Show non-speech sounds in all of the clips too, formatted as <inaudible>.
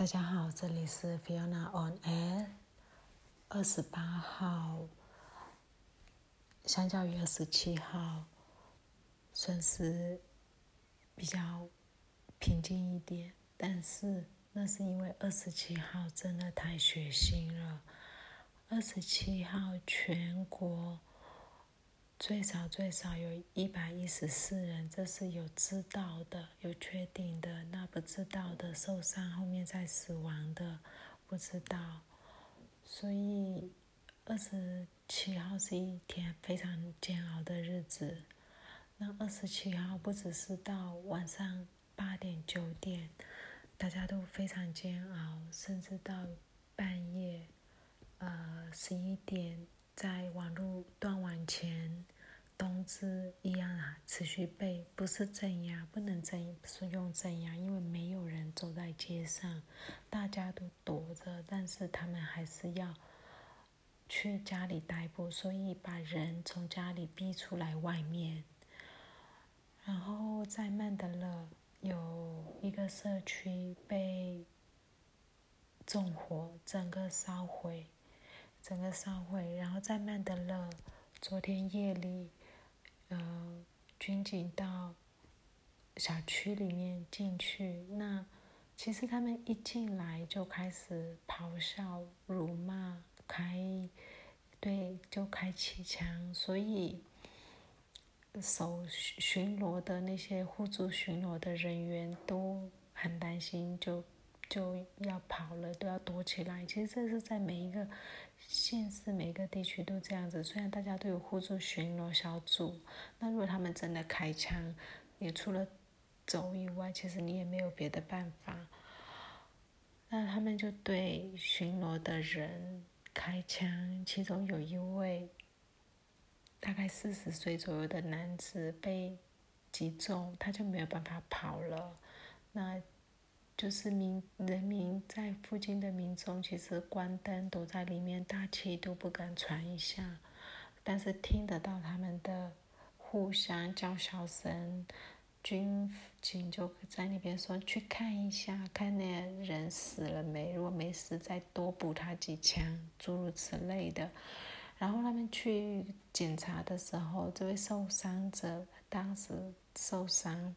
大家好，这里是 Fiona on Air。二十八号，相较于二十七号，算是比较平静一点。但是那是因为二十七号真的太血腥了。二十七号全国最少最少有一百一十四人，这是有知道的、有确定的。那不知道的、受伤后面再死亡的，不知道。所以，二十七号是一天非常煎熬的日子。那二十七号不只是到晚上八点九点，大家都非常煎熬，甚至到半夜，呃十一点，在网络断网前，冬至一样啊，持续被不是镇压，不能镇，不是用镇压，因为没有人走在街上，大家都躲着，但是他们还是要去家里逮捕，所以把人从家里逼出来外面。然后在曼德勒有一个社区被纵火，整个烧毁，整个烧毁。然后在曼德勒，昨天夜里，呃，军警到小区里面进去，那其实他们一进来就开始咆哮、辱骂。开，对，就开起枪，所以守巡逻的那些互助巡逻的人员都很担心，就就要跑了，都要躲起来。其实这是在每一个县市、每个地区都这样子。虽然大家都有互助巡逻小组，那如果他们真的开枪，你除了走以外，其实你也没有别的办法。那他们就对巡逻的人。开枪，其中有一位大概四十岁左右的男子被击中，他就没有办法跑了。那就是民人民在附近的民众，其实关灯躲在里面，大气都不敢喘一下，但是听得到他们的互相叫嚣声。军警就在那边说：“去看一下，看那人死了没？如果没死，再多补他几枪，诸如此类的。”然后他们去检查的时候，这位受伤者当时受伤，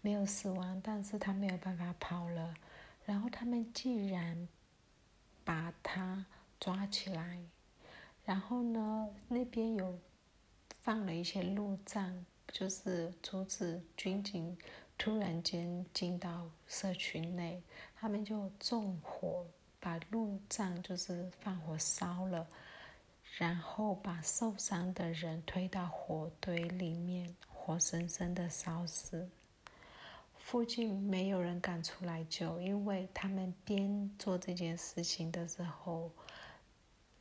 没有死亡，但是他没有办法跑了。然后他们既然把他抓起来，然后呢，那边有放了一些路障。就是阻止军警突然间进到社区内，他们就纵火把路障就是放火烧了，然后把受伤的人推到火堆里面，活生生的烧死。附近没有人敢出来救，因为他们边做这件事情的时候。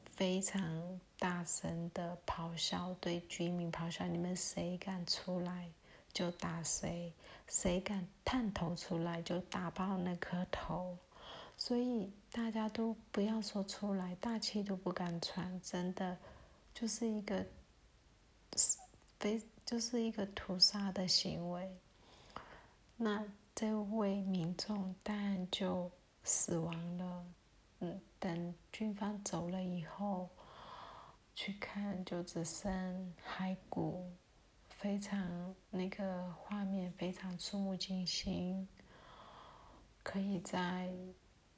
非常大声的咆哮，对居民咆哮：“你们谁敢出来，就打谁；谁敢探头出来，就打爆那颗头。”所以大家都不要说出来，大气都不敢喘，真的就是一个非就是一个屠杀的行为。那这位民众当然就死亡了。嗯，等军方走了以后，去看就只剩骸骨，非常那个画面非常触目惊心，可以在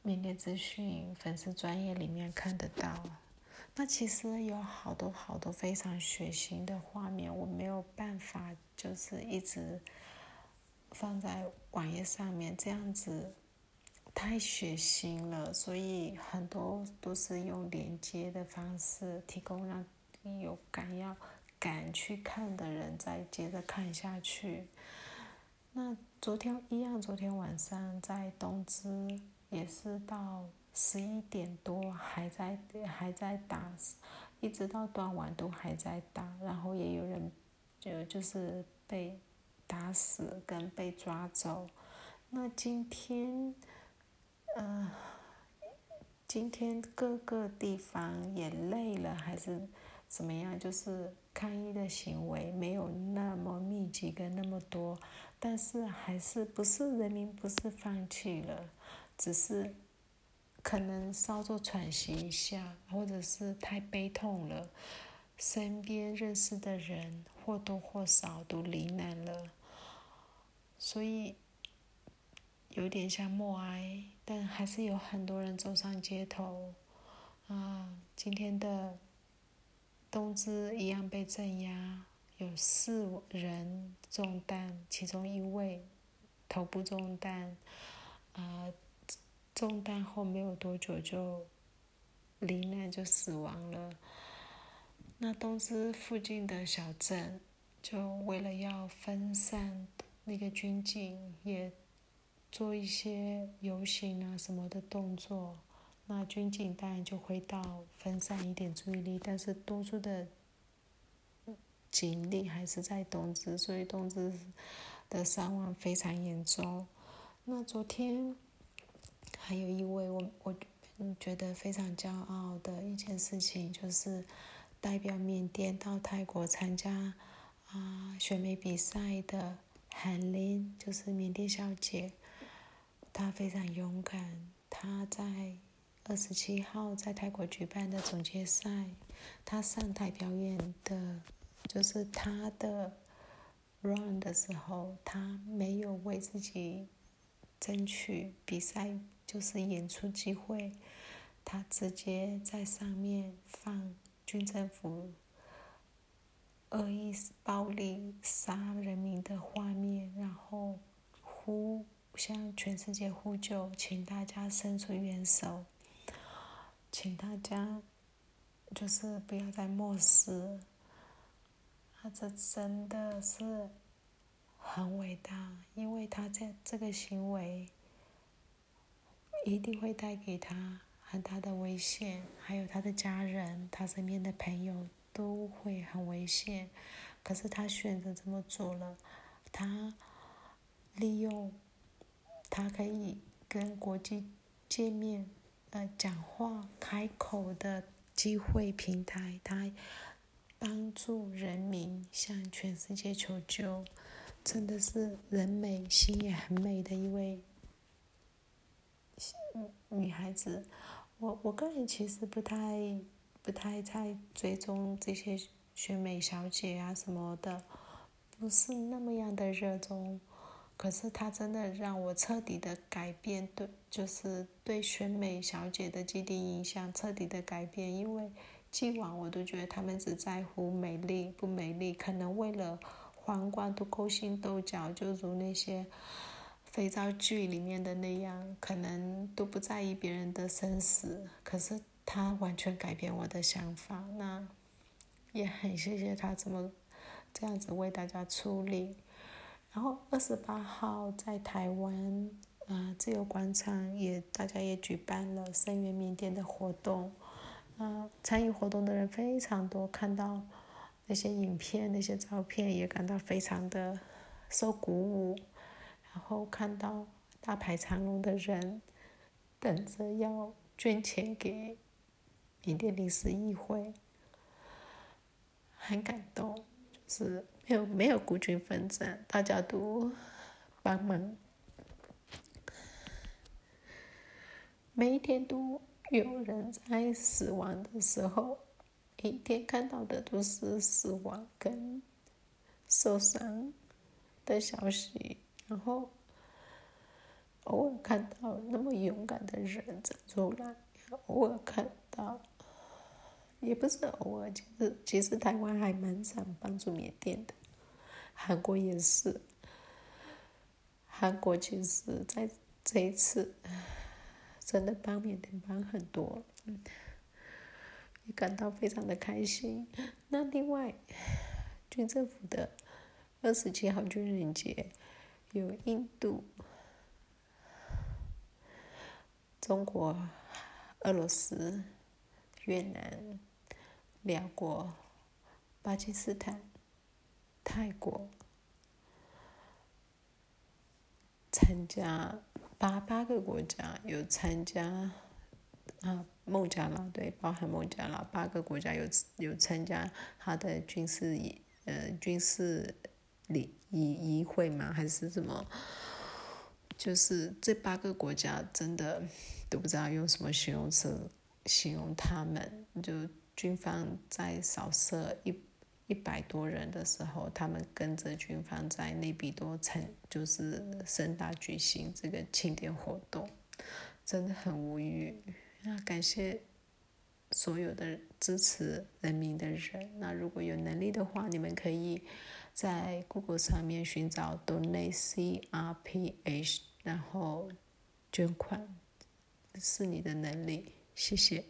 缅甸资讯粉丝专业里面看得到。那其实有好多好多非常血腥的画面，我没有办法就是一直放在网页上面这样子。太血腥了，所以很多都是用连接的方式提供，让有敢要敢去看的人再接着看下去。那昨天一样，昨天晚上在东芝也是到十一点多还在还在打，一直到断网都还在打，然后也有人就就是被打死跟被抓走。那今天。嗯，今天各个地方也累了，还是怎么样？就是抗议的行为没有那么密集跟那么多，但是还是不是人民不是放弃了，只是可能稍作喘息一下，或者是太悲痛了，身边认识的人或多或少都罹难了，所以有点像默哀，但还是有很多人走上街头。啊，今天的东芝一样被镇压，有四人中弹，其中一位头部中弹，啊，中弹后没有多久就罹难，就死亡了。那东芝附近的小镇，就为了要分散那个军警，也做一些游行啊什么的动作。那军警当然就会到分散一点注意力，但是多数的警力还是在东芝，所以东芝的伤亡非常严重。那昨天还有一位我我觉得非常骄傲的一件事情，就是代表缅甸到泰国参加啊选美比赛的韩林，就是缅甸小姐，她非常勇敢，她在。二十七号在泰国举办的总决赛，她上台表演的，就是她的 run 的时候，她没有为自己争取比赛就是演出机会，他直接在上面放军政府恶意暴力杀人民的画面，然后呼向全世界呼救，请大家伸出援手。请大家就是不要再漠视，他这真的是很伟大，因为他这这个行为一定会带给他很大的危险，还有他的家人、他身边的朋友都会很危险。可是他选择这么做了，他利用他可以跟国际见面。呃，讲话开口的机会平台，他帮助人民向全世界求救，真的是人美心也很美的一位女孩子。我我个人其实不太不太在追踪这些选美小姐啊什么的，不是那么样的热衷。可是他真的让我彻底的改变，对，就是对选美小姐的既定印象彻底的改变。因为既往我都觉得他们只在乎美丽不美丽，可能为了皇冠都勾心斗角，就如那些肥皂剧里面的那样，可能都不在意别人的生死。可是他完全改变我的想法，那也很谢谢他这么这样子为大家出力。然后二十八号在台湾，啊，自由广场也大家也举办了声援缅甸的活动，啊，参与活动的人非常多，看到那些影片、那些照片也感到非常的受鼓舞，然后看到大排长龙的人等着要捐钱给缅甸临时议会，很感动，就是。没有没有孤军奋战，大家都帮忙，每一天都有人在死亡的时候，一天看到的都是死亡跟受伤的消息，然后偶尔看到那么勇敢的人站出来，偶尔看到。也不是偶尔，其实其实台湾还蛮常帮助缅甸的，韩国也是。韩国其实在这一次真的帮缅甸帮很多，也感到非常的开心。那另外，军政府的二十七号军人节，有印度、中国、俄罗斯、越南。辽国、巴基斯坦、泰国参加八八个国家有参加啊，孟加拉对，包含孟加拉八个国家有有参加他的军事仪呃军事礼仪仪会吗？还是什么？就是这八个国家真的 <laughs> 都不知道用什么形容词形容他们。就军方在扫射一一百多人的时候，他们跟着军方在内比多城就是盛大举行这个庆典活动，真的很无语。那感谢所有的支持人民的人。那如果有能力的话，你们可以在 Google 上面寻找 Donate CRPH。然后捐款是你的能力，谢谢。